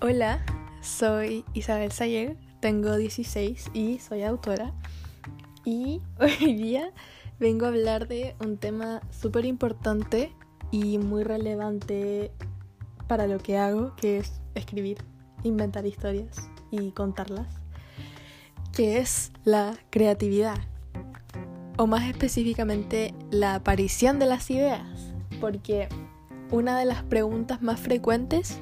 Hola, soy Isabel Sayer, tengo 16 y soy autora. Y hoy día vengo a hablar de un tema súper importante y muy relevante para lo que hago, que es escribir, inventar historias y contarlas, que es la creatividad, o más específicamente la aparición de las ideas, porque una de las preguntas más frecuentes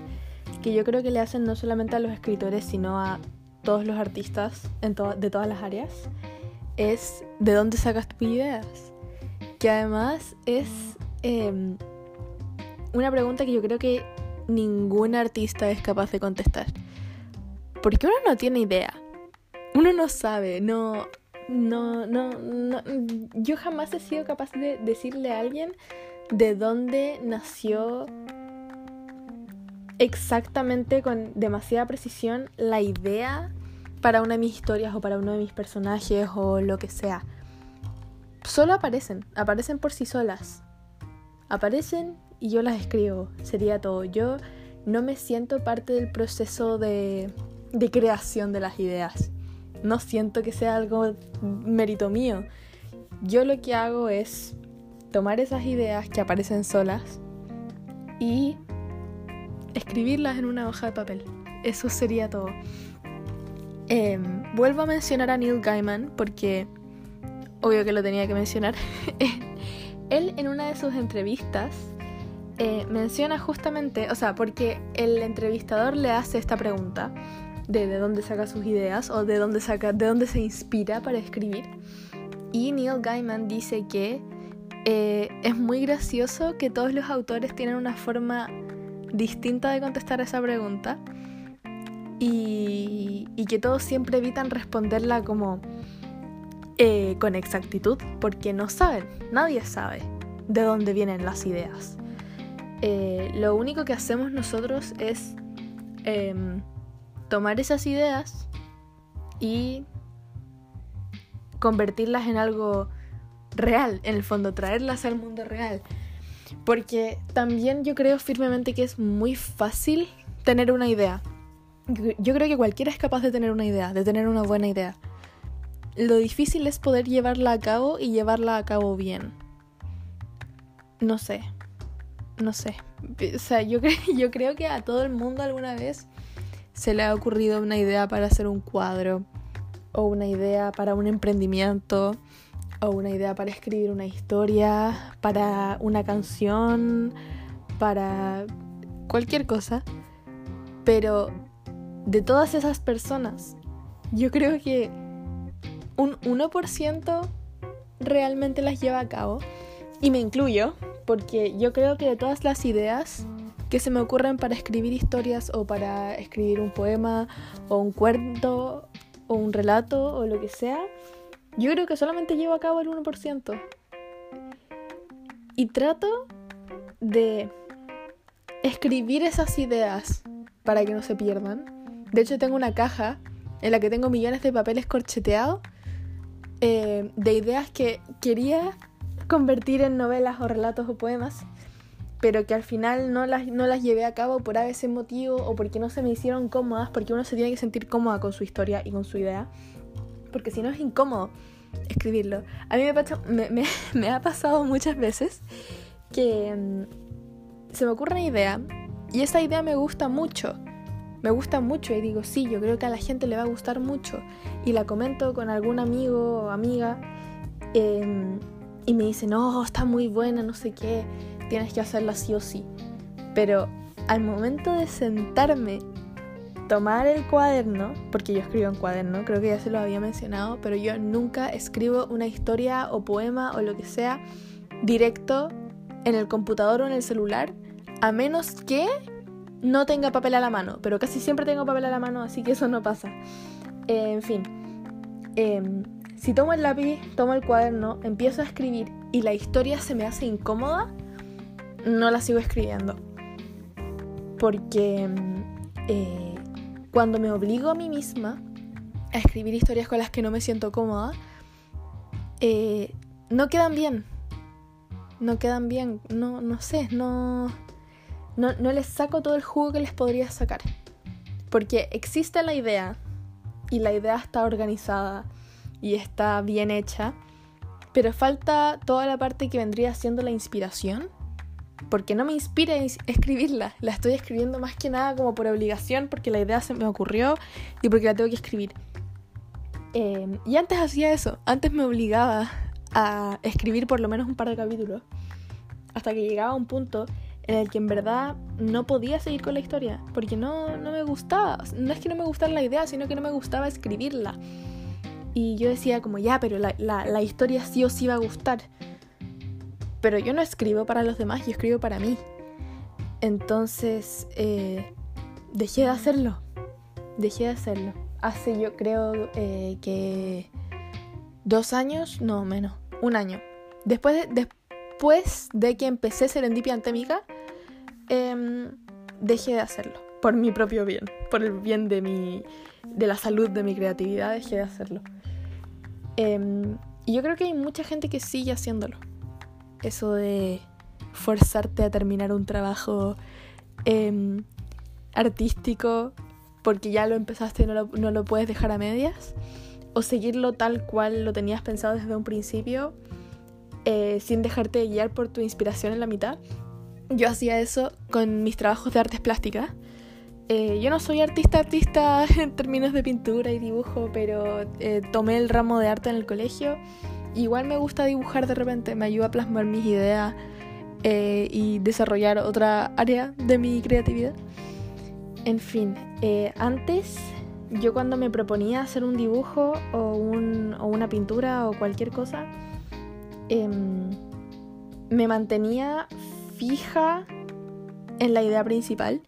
que yo creo que le hacen no solamente a los escritores, sino a todos los artistas de todas las áreas, es ¿de dónde sacas tus ideas? Que además es em, una pregunta que yo creo que ningún artista es capaz de contestar. Porque uno no tiene idea. Uno no sabe, no, no, no, no. Yo jamás he sido capaz de decirle a alguien de dónde nació exactamente con demasiada precisión la idea para una de mis historias o para uno de mis personajes o lo que sea. Solo aparecen, aparecen por sí solas. Aparecen y yo las escribo, sería todo. Yo no me siento parte del proceso de, de creación de las ideas. No siento que sea algo mérito mío. Yo lo que hago es tomar esas ideas que aparecen solas y escribirlas en una hoja de papel. Eso sería todo. Em, vuelvo a mencionar a Neil Gaiman porque obvio que lo tenía que mencionar. Él en una de sus entrevistas eh, menciona justamente, o sea, porque el entrevistador le hace esta pregunta de de dónde saca sus ideas o de dónde saca, de dónde se inspira para escribir. Y Neil Gaiman dice que eh, es muy gracioso que todos los autores tienen una forma distinta de contestar esa pregunta y, que todos siempre evitan responderla como eh, con exactitud porque no saben, nadie sabe de dónde vienen las ideas. Eh, lo único que hacemos nosotros es em, tomar esas ideas y convertirlas en algo real, en el fondo, traerlas al mundo real. Porque también yo creo firmemente que es muy fácil tener una idea. Yo creo que cualquiera es capaz de tener una idea, de tener una buena idea. Lo difícil es poder llevarla a cabo y llevarla a cabo bien. No sé. No sé. O sea, yo, yo creo que a todo el mundo alguna vez se le ha ocurrido una idea para hacer un cuadro o una idea para un emprendimiento o una idea para escribir una historia, para una canción, para cualquier cosa. Pero de todas esas personas, yo creo que un 1% realmente las lleva a cabo. Y me incluyo, porque yo creo que de todas las ideas que se me ocurren para escribir historias o para escribir un poema o un cuento o un relato o lo que sea, yo creo que solamente llevo a cabo el 1%. Y trato de escribir esas ideas para que no se pierdan. De hecho, tengo una caja en la que tengo millones de papeles corcheteados eh, de ideas que quería convertir en novelas o relatos o poemas, pero que al final no las, no las llevé a cabo por veces motivo o porque no se me hicieron cómodas, porque uno se tiene que sentir cómoda con su historia y con su idea porque si no es incómodo escribirlo. A mí me, ha pasado muchas veces que mm, se me ocurre una idea y esa idea me gusta mucho. Me gusta mucho y digo, sí, yo creo que a la gente le va a gustar mucho. Y la comento con algún amigo o amiga em, y me dice, no, está muy buena, no sé qué, tienes que hacerla sí o sí. Pero al momento de sentarme tomar el cuaderno, porque yo escribo en cuaderno, creo que ya se lo había mencionado, pero yo nunca escribo una historia o poema o lo que sea directo en el computador o en el celular, a menos que no tenga papel a la mano, pero casi siempre tengo papel a la mano, así que eso no pasa. Eh, en fin, em, si tomo el lápiz, tomo el cuaderno, empiezo a escribir y la historia se me hace incómoda, no la sigo escribiendo. Porque... Em, eh, cuando me obligo a mí misma a escribir historias con las que no me siento cómoda, eh, no quedan bien. No quedan bien. No, no sé, no, no, no les saco todo el jugo que les podría sacar. Porque existe la idea y la idea está organizada y está bien hecha, pero falta toda la parte que vendría siendo la inspiración, porque no me inspira escribirla, la estoy escribiendo más que nada como por obligación, porque la idea se me ocurrió y porque la tengo que escribir. Em, y antes hacía eso, antes me obligaba a escribir por lo menos un par de capítulos, hasta que llegaba a un punto en el que en verdad no podía seguir con la historia, porque no, no me gustaba. No es que no me gustara la idea, sino que no me gustaba escribirla. Y yo decía como, ya, pero la, la, historia sí o sí va a gustar. Pero yo no escribo para los demás, yo escribo para mí. Entonces, eh, dejé de hacerlo. Dejé de hacerlo. Hace yo creo eh, que dos años, no menos, un año. Después de, después de que empecé Serendipia Antémica, eh, dejé de hacerlo. Por mi propio bien, por el bien de, mi, de la salud de mi creatividad, dejé de hacerlo. Em, y yo creo que hay mucha gente que sigue haciéndolo. Eso de forzarte a terminar un trabajo em, artístico porque ya lo empezaste y no lo, no lo puedes dejar a medias. O seguirlo tal cual lo tenías pensado desde un principio eh, sin dejarte guiar por tu inspiración en la mitad. Yo hacía eso con mis trabajos de artes plásticas. Eh, yo no soy artista artista en términos de pintura y dibujo, pero eh, tomé el ramo de arte en el colegio. Igual me gusta dibujar de repente, me ayuda a plasmar mis ideas eh, y desarrollar otra área de mi creatividad. En fin, antes yo cuando me proponía hacer un dibujo o, un, o una pintura o cualquier cosa, em, me mantenía fija en la idea principal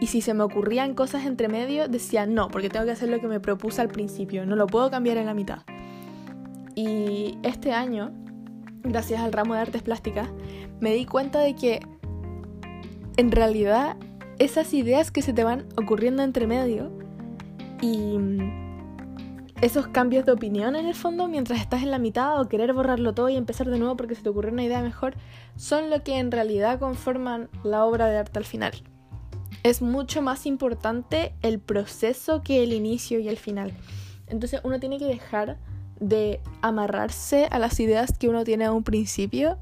y si se me ocurrían cosas entre medio, decía no, porque tengo que hacer lo que me propuse al principio, no lo puedo cambiar en la mitad. Y este año, gracias al ramo de artes plásticas, me di cuenta de que en realidad esas ideas que se te van ocurriendo entre medio y esos cambios de opinión en el fondo mientras estás en la mitad o querer borrarlo todo y empezar de nuevo porque se te ocurrió una idea mejor, son lo que en realidad conforman la obra de arte al final es mucho más importante el proceso que el inicio y el final. Entonces uno tiene que dejar de amarrarse a las ideas que uno tiene a un principio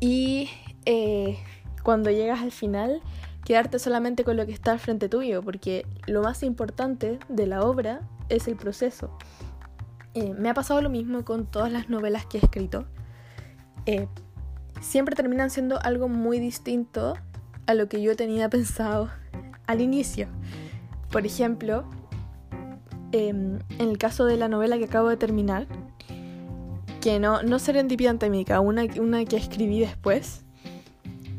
y eh, cuando llegas al final quedarte solamente con lo que está al frente tuyo, porque lo más importante de la obra es el proceso. Eh, me ha pasado lo mismo con todas las novelas que he escrito. Eh, siempre terminan siendo algo muy distinto a lo que yo tenía pensado al inicio. Por ejemplo, em, en el caso de la novela que acabo de terminar, que no, no serendipia antémica, una, una que escribí después,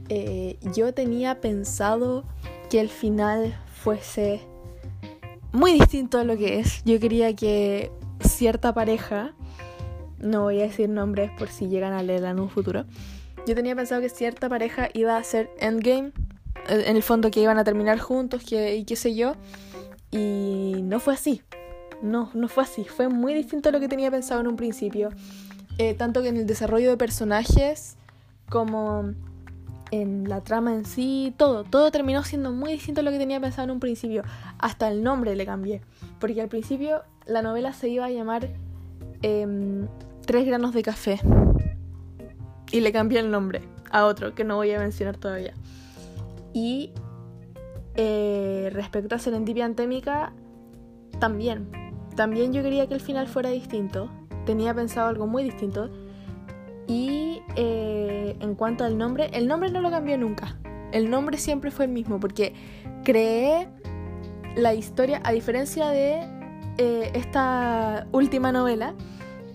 eh, yo tenía pensado que el final fuese muy distinto a lo que es. Yo quería que cierta pareja, no voy a decir nombres por si llegan a leerla en un futuro, yo tenía pensado que cierta pareja iba a ser Endgame, en el fondo que iban a terminar juntos que, y qué sé yo, y no fue así. No, no fue así. Fue muy distinto a lo que tenía pensado en un principio. Eh, tanto que en el desarrollo de personajes como en la trama en sí, todo, todo terminó siendo muy distinto a lo que tenía pensado en un principio. Hasta el nombre le cambié. Porque al principio la novela se iba a llamar em, Tres granos de café y le cambié el nombre a otro que no voy a mencionar todavía. Y eh, respecto a Serendipia Antémica, también. También yo quería que el final fuera distinto. Tenía pensado algo muy distinto. Y eh, en cuanto al nombre, el nombre no lo cambió nunca. El nombre siempre fue el mismo porque creé la historia, a diferencia de eh, esta última novela,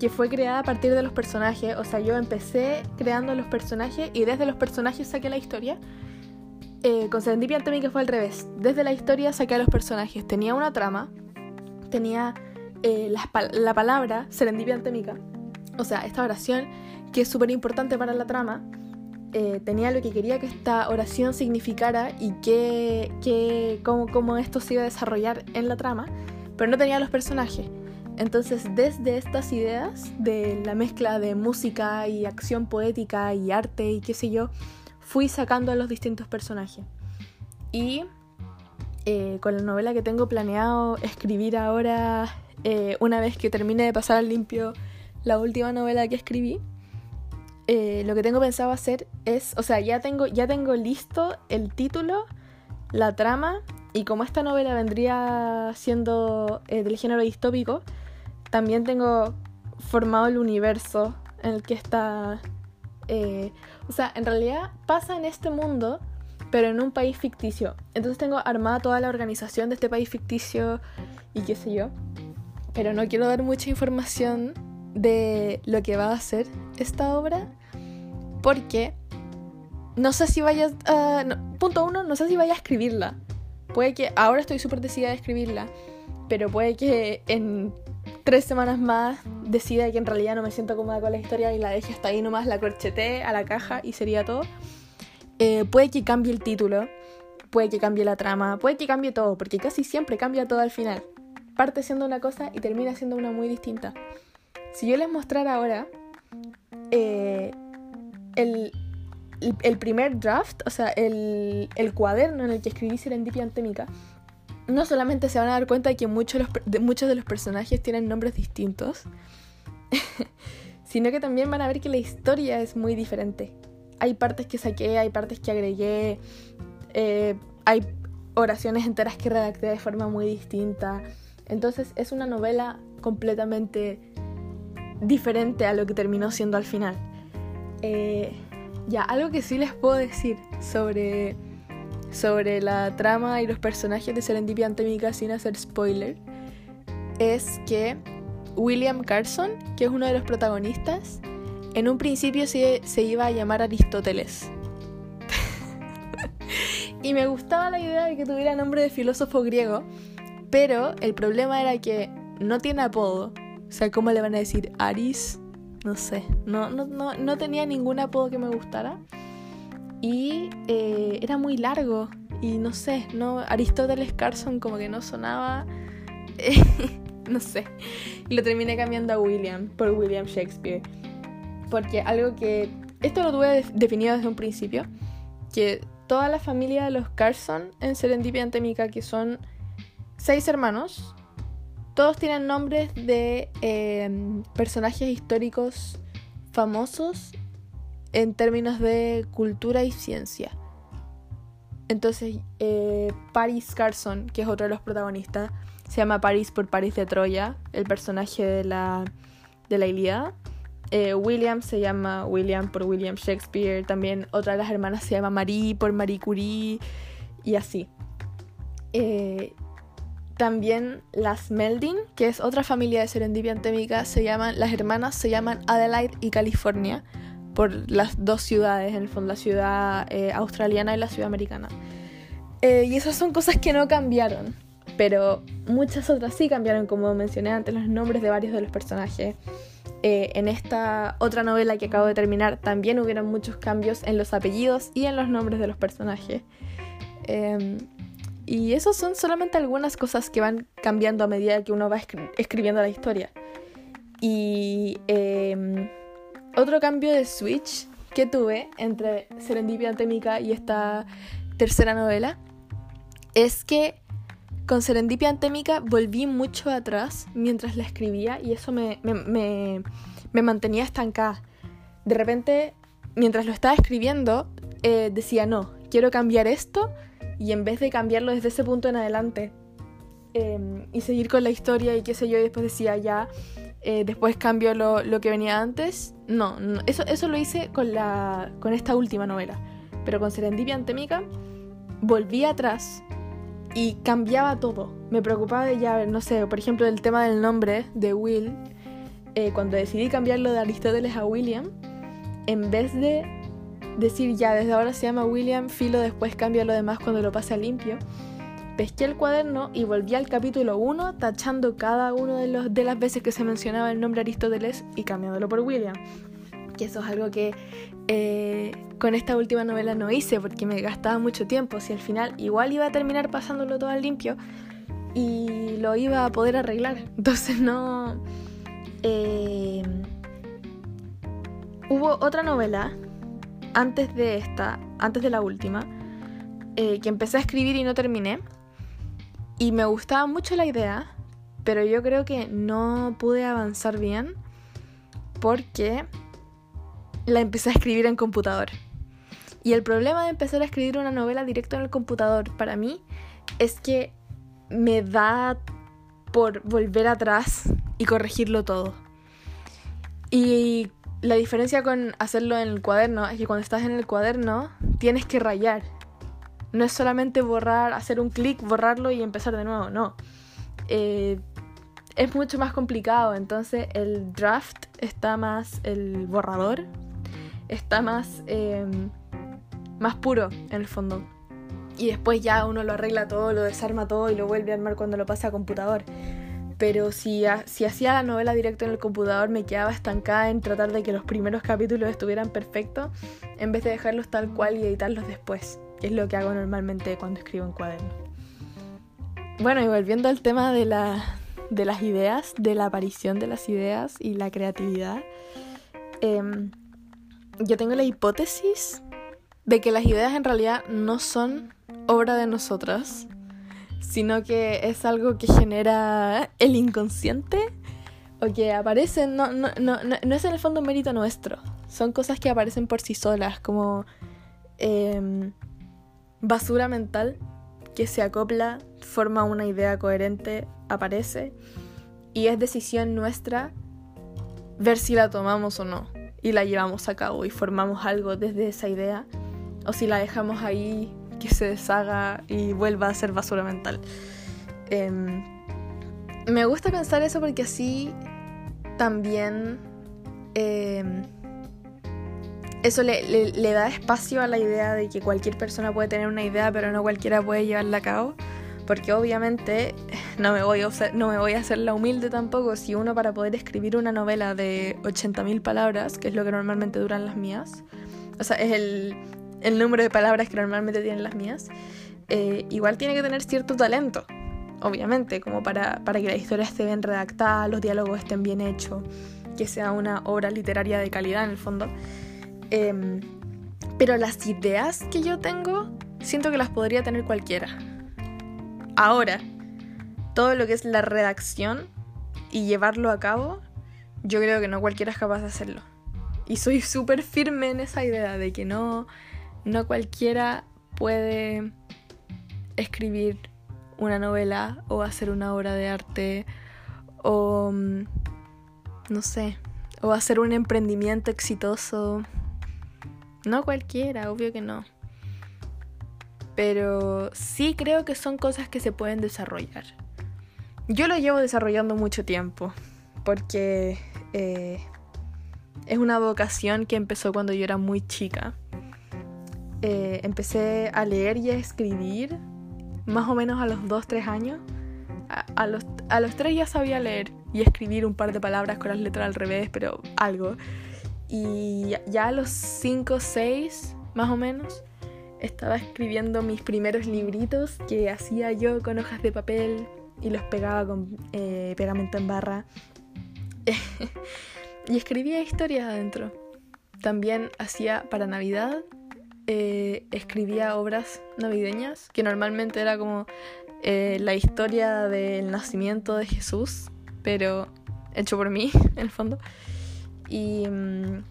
que fue creada a partir de los personajes. O sea, yo empecé creando los personajes y desde los personajes saqué la historia. Eh, con Serendipia Antémica fue al revés. Desde la historia saqué a los personajes. Tenía una trama, tenía eh, la, palabra Serendipia Antémica. O sea, esta oración que es súper importante para la trama. Eh, tenía lo que quería que esta oración significara y que, que cómo, cómo esto se iba a desarrollar en la trama, pero no tenía los personajes. Entonces, desde estas ideas de la mezcla de música y acción poética y arte y qué sé yo, fui sacando a los distintos personajes. Y eh, con la novela que tengo planeado escribir ahora, eh, una vez que termine de pasar al limpio la última novela que escribí, eh, lo que tengo pensado hacer es, o sea, ya tengo, ya tengo listo el título, la trama, y como esta novela vendría siendo del género distópico, también tengo formado el universo en el que está... o sea, en realidad pasa en este mundo pero en un país ficticio. Entonces tengo armada toda la organización de este país ficticio y qué sé yo. Pero no quiero dar mucha información de lo que va a ser esta obra porque no sé si vaya a... punto uno, no sé si vaya a escribirla. Puede que ahora estoy súper decidida de escribirla, pero puede que en tres semanas más decida que en realidad no me siento cómoda con la historia y la deje hasta ahí nomás, la corcheté a la caja y sería todo. Eh, puede que cambie el título, puede que cambie la trama, puede que cambie todo, porque casi siempre cambia todo al final. Parte siendo una cosa y termina siendo una muy distinta. Si yo les mostrara ahora eh, el, el, primer draft, o sea, el, el, cuaderno en el que escribí Serendipia Antémica, no solamente se van a dar cuenta de que muchos, de, muchos de los personajes tienen nombres distintos, sino que también van a ver que la historia es muy diferente hay partes que saqué, hay partes que agregué, eh, hay oraciones enteras que redacté de forma muy distinta. Entonces es una novela completamente diferente a lo que terminó siendo al final. Eh, ya, algo que sí les puedo decir sobre, sobre la trama y los personajes de Serendipia Antémica sin hacer spoiler es que William Carson, que es uno de los protagonistas, en un principio se, iba a llamar Aristóteles. y me gustaba la idea de que tuviera nombre de filósofo griego, pero el problema era que no tiene apodo. O sea, ¿cómo le van a decir Aris? No sé, no, no, no, tenía ningún apodo que me gustara. Y eh, era muy largo. Y no sé, no Aristóteles Carson como que no sonaba. no sé. Y lo terminé cambiando a William por William Shakespeare. Porque algo que. Esto lo tuve definido desde un principio. Que toda la familia de los Carson en Serendipia Antémica, que son seis hermanos, todos tienen nombres de em, personajes históricos famosos en términos de cultura y ciencia. Entonces, eh, Paris Carson, que es otro de los protagonistas, se llama Paris por Paris de Troya, el personaje de la, de la Ilíada. Eh, William se llama William por William Shakespeare. También otra de las hermanas se llama Marie por Marie Curie. Y así. Eh, también las Melding, que es otra familia de serendipia antémica, se llaman, las hermanas se llaman Adelaide y California, por las dos ciudades, en el fondo, la ciudad eh, australiana y la ciudad americana. y esas son cosas que no cambiaron, pero muchas otras sí cambiaron, como mencioné antes, los nombres de varios de los personajes. Eh, en esta otra novela que acabo de terminar también hubieron muchos cambios en los apellidos y en los nombres de los personajes. Em, y esos son solamente algunas cosas que van cambiando a medida que uno va escribiendo la historia. Y em, otro cambio de switch que tuve entre Serendipia Antémica y esta tercera novela es que con Serendipia Antémica volví mucho atrás mientras la escribía y eso me, mantenía estancada. De repente, mientras lo estaba escribiendo, eh, decía, no, quiero cambiar esto y en vez de cambiarlo desde ese punto en adelante em, y seguir con la historia y qué sé yo, y después decía, ya, eh, después cambio lo, que venía antes, no, eso, eso lo hice con, la, con esta última novela. Pero con Serendipia Antémica volví atrás y cambiaba todo. Me preocupaba de ya, no sé, por ejemplo, el tema del nombre de Will. Eh, cuando decidí cambiarlo de Aristóteles a William, en vez de decir ya, desde ahora se llama William, filo, después cambia lo demás cuando lo pase a limpio, pesqué el cuaderno y volví al capítulo 1 tachando cada uno de, los, de las veces que se mencionaba el nombre Aristóteles y cambiándolo por William. Que eso es algo que eh, con esta última novela no hice porque me gastaba mucho tiempo. Si al final igual iba a terminar pasándolo todo al limpio y lo iba a poder arreglar. Entonces no. Eh, hubo otra novela antes de esta, antes de la última, eh, que empecé a escribir y no terminé, Y me gustaba mucho la idea, pero yo creo que no pude avanzar bien porque la empecé a escribir en computador. Y el problema de empezar a escribir una novela directo en el computador para mí es que me da por volver atrás y corregirlo todo. Y la diferencia con hacerlo en el cuaderno es que cuando estás en el cuaderno tienes que rayar. No es solamente borrar, hacer un clic, borrarlo y empezar de nuevo, no. Eh, es mucho más complicado, entonces el draft está más, el borrador está más, em, más puro en el fondo. Y después ya uno lo arregla todo, lo desarma todo y lo vuelve a armar cuando lo pasa a computador pero si, si hacía la novela directo en el computador me quedaba estancada en tratar de que los primeros capítulos estuvieran perfectos en vez de dejarlos tal cual y editarlos después, es lo que hago normalmente cuando escribo en cuaderno. Bueno, y volviendo al tema de, la, de las ideas, de la aparición de las ideas y la creatividad, em, yo tengo la hipótesis de que las ideas en realidad no son obra de nosotras, sino que es algo que genera el inconsciente o que aparecen, no, no, no, no, es en el fondo mérito nuestro, son cosas que aparecen por sí solas, como em, basura mental que se acopla, forma una idea coherente, aparece y es decisión nuestra ver si la tomamos o no y la llevamos a cabo y formamos algo desde esa idea o si la dejamos ahí que se deshaga y vuelva a ser basura mental. Em, me gusta pensar eso porque así también em, eso le, da espacio a la idea de que cualquier persona puede tener una idea, pero no cualquiera puede llevarla a cabo. Porque obviamente no me, voy a no me voy a hacer la humilde tampoco si uno para poder escribir una novela de 80.000 palabras, que es lo que normalmente duran las mías, o sea, es el, el número de palabras que normalmente tienen las mías, eh, igual tiene que tener cierto talento, obviamente, como para, para que la historia esté bien redactada, los diálogos estén bien hechos, que sea una obra literaria de calidad en el fondo. Em, pero las ideas que yo tengo, siento que las podría tener cualquiera. Ahora, todo lo que es la redacción y llevarlo a cabo, yo creo que no cualquiera es capaz de hacerlo. Y soy súper firme en esa idea de que no, no cualquiera puede escribir una novela o hacer una obra de arte o mm, no sé, o hacer un emprendimiento exitoso. No cualquiera, obvio que no. Pero sí creo que son cosas que se pueden desarrollar. Yo lo llevo desarrollando mucho tiempo, porque eh, es una vocación que empezó cuando yo era muy chica. Eh, empecé a leer y a escribir más o menos a los 2-3 años. A, los, a los 3 ya sabía leer y escribir un par de palabras con las letras al revés, pero algo. Y ya a los 5 6 más o menos estaba escribiendo mis primeros libritos que hacía yo con hojas de papel y los pegaba con eh, pegamento en barra. y escribía historias adentro. También hacía para Navidad eh, escribía obras navideñas, que normalmente era como eh, la historia del nacimiento de Jesús, pero hecho por mí, en el fondo. Y mm,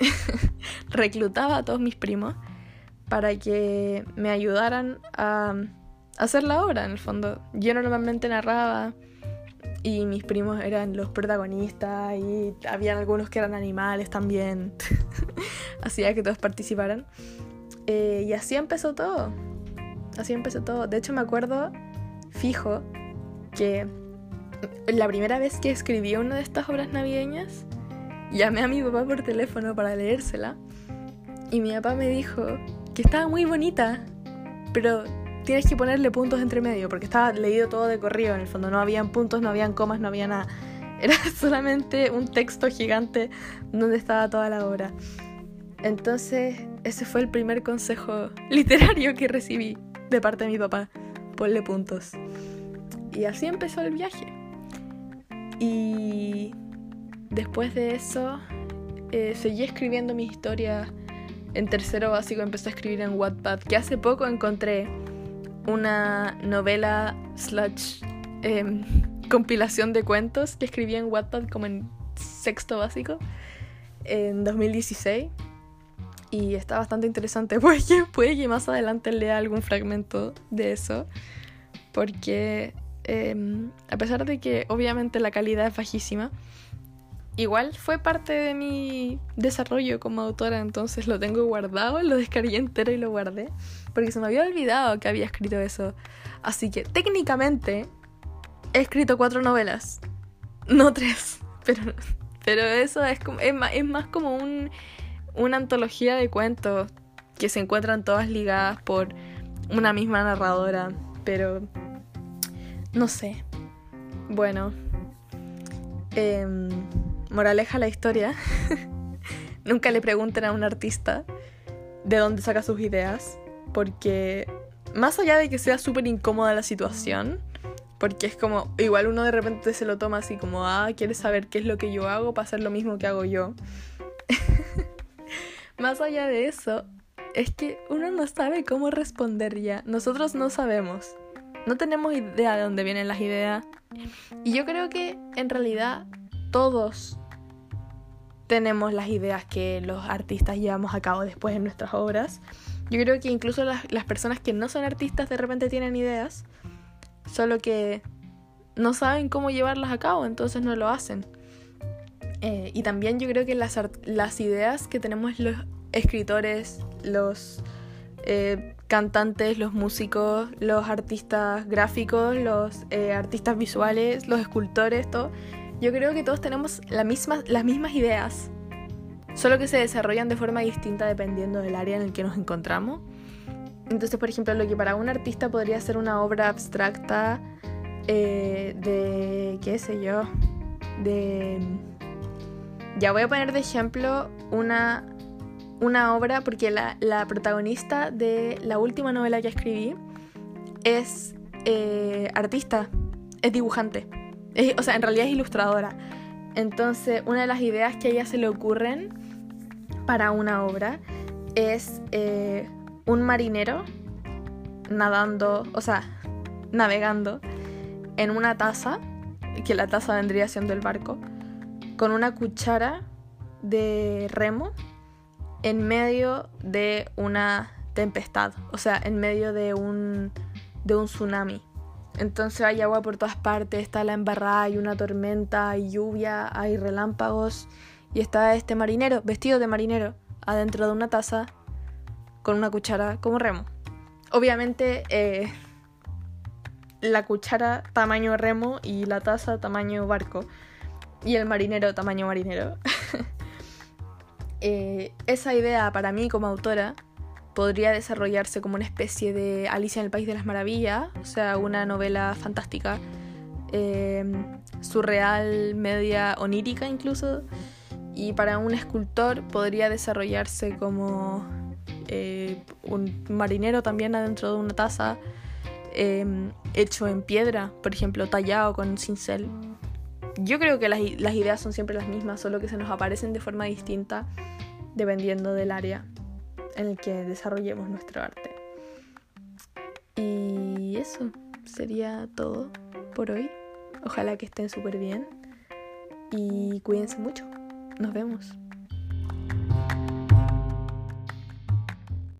reclutaba a todos mis primos para que me ayudaran a hacer la obra, en el fondo. Yo normalmente narraba y mis primos eran los protagonistas y habían algunos que eran animales también. Hacía que todos participaran. Eh, y así empezó todo. Así empezó todo. De hecho me acuerdo fijo que la primera vez que escribí una de estas obras navideñas, llamé a mi papá por teléfono para leérsela y mi papá me dijo que estaba muy bonita, pero tienes que ponerle puntos entre medio, porque estaba leído todo de corrido en el fondo, no habían puntos, no habían comas, no había nada. Era solamente un texto gigante donde estaba toda la obra. Entonces, ese fue el primer consejo literario que recibí de parte de mi papá. Ponle puntos. Y así empezó el viaje. Y después de eso, eh, seguí escribiendo mi historia en tercero básico. Empecé a escribir en Wattpad, que hace poco encontré una novela slash em, compilación de cuentos que escribí en Wattpad como en sexto básico en 2016 y está bastante interesante porque puede que más adelante lea algún fragmento de eso porque em, a pesar de que obviamente la calidad es bajísima igual fue parte de mi desarrollo como autora entonces lo tengo guardado lo descargué entero y lo guardé porque se me había olvidado que había escrito eso. Así que técnicamente he escrito cuatro novelas no tres pero pero eso es, como, es, más, como un, una antología de cuentos que se encuentran todas ligadas por una misma narradora. Pero no sé. Bueno. Eh, moraleja la historia. Nunca le pregunten a un artista de dónde saca sus ideas. Porque más allá de que sea súper incómoda la situación, porque es como, igual uno de repente se lo toma así como, ah, quieres saber qué es lo que yo hago para hacer lo mismo que hago yo. Más allá de eso, es que uno no sabe cómo responder ya. Nosotros no sabemos. No tenemos idea de dónde vienen las ideas. Y yo creo que en realidad todos tenemos las ideas que los artistas llevamos a cabo después en nuestras obras. Yo creo que incluso las, las personas que no son artistas de repente tienen ideas solo que no saben cómo llevarlas a cabo, entonces no lo hacen. Eh, y también yo creo que las, las, ideas que tenemos los escritores, los eh, cantantes, los músicos, los artistas gráficos, los eh, artistas visuales, los escultores, todo, yo creo que todos tenemos la misma, las mismas ideas, solo que se desarrollan de forma distinta dependiendo del área en el que nos encontramos. Entonces, por ejemplo, lo que para un artista podría ser una obra abstracta eh, de, qué sé yo, de... Ya voy a poner de ejemplo una, una obra, porque la, protagonista de la última novela que escribí es eh, artista, es dibujante, o sea, en realidad es ilustradora. Entonces, una de las ideas que a ella se le ocurren para una obra es eh, un marinero nadando, o sea, navegando en una taza, que la taza vendría siendo el barco, con una cuchara de remo en medio de una tempestad, o sea, en medio de un, de un tsunami. Entonces hay agua por todas partes, está la embarrada, hay una tormenta, hay lluvia, hay relámpagos y está este marinero, vestido de marinero, adentro de una taza con una cuchara como remo. Obviamente eh, la cuchara tamaño remo y la taza tamaño barco y el marinero tamaño marinero. Eh, esa idea para mí como autora podría desarrollarse como una especie de Alicia en el País de las Maravillas, o sea, una novela fantástica, eh, surreal, media onírica incluso, y para un escultor podría desarrollarse como eh, un marinero también adentro de una taza, em, hecho en piedra, por ejemplo, tallado con cincel. Yo creo que las, ideas son siempre las mismas, solo que se nos aparecen de forma distinta dependiendo del área en el que desarrollemos nuestro arte. Y eso sería todo por hoy. Ojalá que estén súper bien y cuídense mucho. Nos vemos.